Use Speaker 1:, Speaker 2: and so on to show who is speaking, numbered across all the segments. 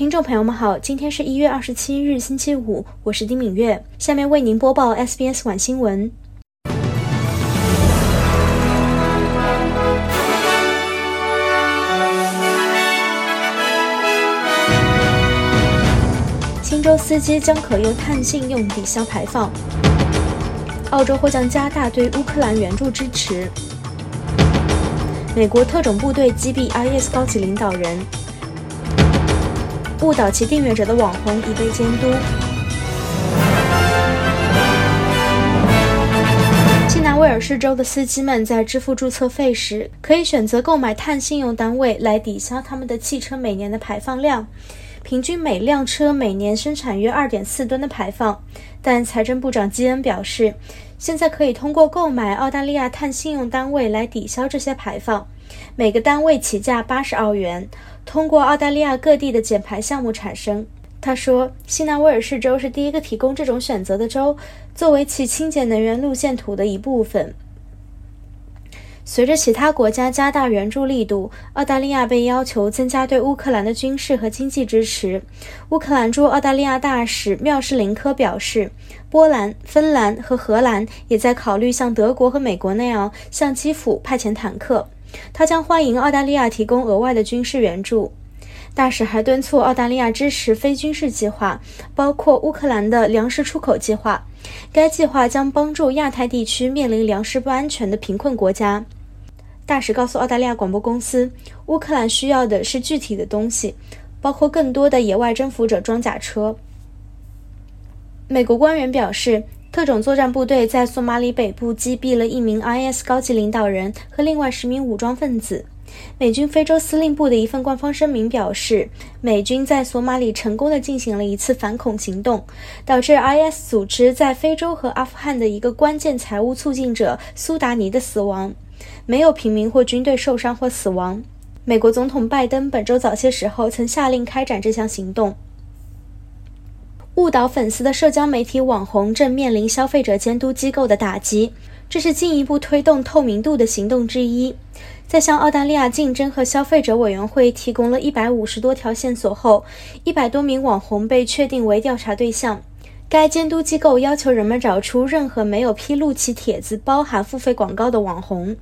Speaker 1: 听众朋友们好，今天是一月二十七日，星期五，我是丁敏月，下面为您播报 SBS 晚新闻。新州司机将可用碳信用抵消排放。澳洲或将加大对乌克兰援助支持。美国特种部队击毙 IS 高级领导人。误导其订阅者的网红已被监督。新南威尔士州的司机们在支付注册费时，可以选择购买碳信用单位来抵消他们的汽车每年的排放量。平均每辆车每年生产约二点四吨的排放，但财政部长基恩表示，现在可以通过购买澳大利亚碳信用单位来抵消这些排放，每个单位起价八十澳元，通过澳大利亚各地的减排项目产生。他说，新南威尔士州是第一个提供这种选择的州，作为其清洁能源路线图的一部分。随着其他国家加大援助力度，澳大利亚被要求增加对乌克兰的军事和经济支持。乌克兰驻澳大利亚大使缪士林科表示，波兰、芬兰和荷兰也在考虑像德国和美国那样向基辅派遣坦克。他将欢迎澳大利亚提供额外的军事援助。大使还敦促澳大利亚支持非军事计划，包括乌克兰的粮食出口计划。该计划将帮助亚太地区面临粮食不安全的贫困国家。大使告诉澳大利亚广播公司，乌克兰需要的是具体的东西，包括更多的野外征服者装甲车。美国官员表示，特种作战部队在索马里北部击毙了一名 IS 高级领导人和另外十名武装分子。美军非洲司令部的一份官方声明表示，美军在索马里成功的进行了一次反恐行动，导致 IS 组织在非洲和阿富汗的一个关键财务促进者苏达尼的死亡。没有平民或军队受伤或死亡。美国总统拜登本周早些时候曾下令开展这项行动。误导粉丝的社交媒体网红正面临消费者监督机构的打击，这是进一步推动透明度的行动之一。在向澳大利亚竞争和消费者委员会提供了一百五十多条线索后，一百多名网红被确定为调查对象。该监督机构要求人们找出任何没有披露其帖子包含付费广告的网红。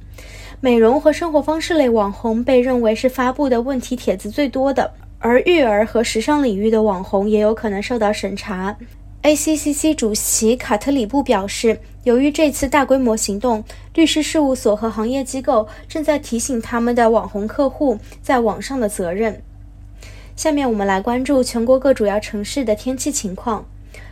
Speaker 1: 美容和生活方式类网红被认为是发布的问题帖子最多的，而育儿和时尚领域的网红也有可能受到审查。ACCC 主席卡特里布表示，由于这次大规模行动，律师事务所和行业机构正在提醒他们的网红客户在网上的责任。下面我们来关注全国各主要城市的天气情况。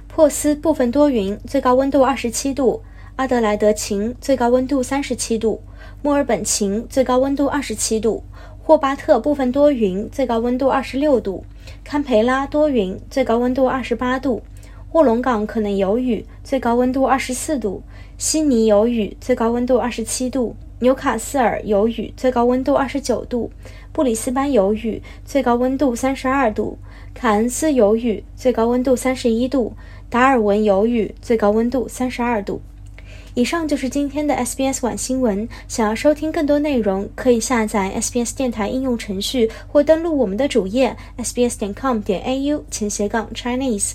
Speaker 1: 珀斯部分多云，最高温度二十七度；阿德莱德晴，最高温度三十七度；墨尔本晴，最高温度二十七度；霍巴特部分多云，最高温度二十六度；堪培拉多云，最高温度二十八度；卧龙岗可能有雨，最高温度二十四度；悉尼有雨，最高温度二十七度；纽卡斯尔有雨，最高温度二十九度；布里斯班有雨，最高温度三十二度；凯恩斯有雨，最高温度三十一度。达尔文有雨，最高温度三十二度。以上就是今天的 SBS 晚新闻。想要收听更多内容，可以下载 SBS 电台应用程序或登录我们的主页 sbs 点 com 点 au 前斜杠 Chinese。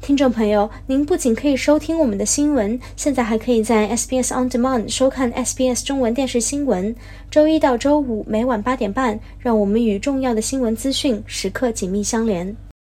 Speaker 1: 听众朋友，您不仅可以收听我们的新闻，现在还可以在 SBS On Demand 收看 SBS 中文电视新闻。周一到周五每晚八点半，让我们与重要的新闻资讯时刻紧密相连。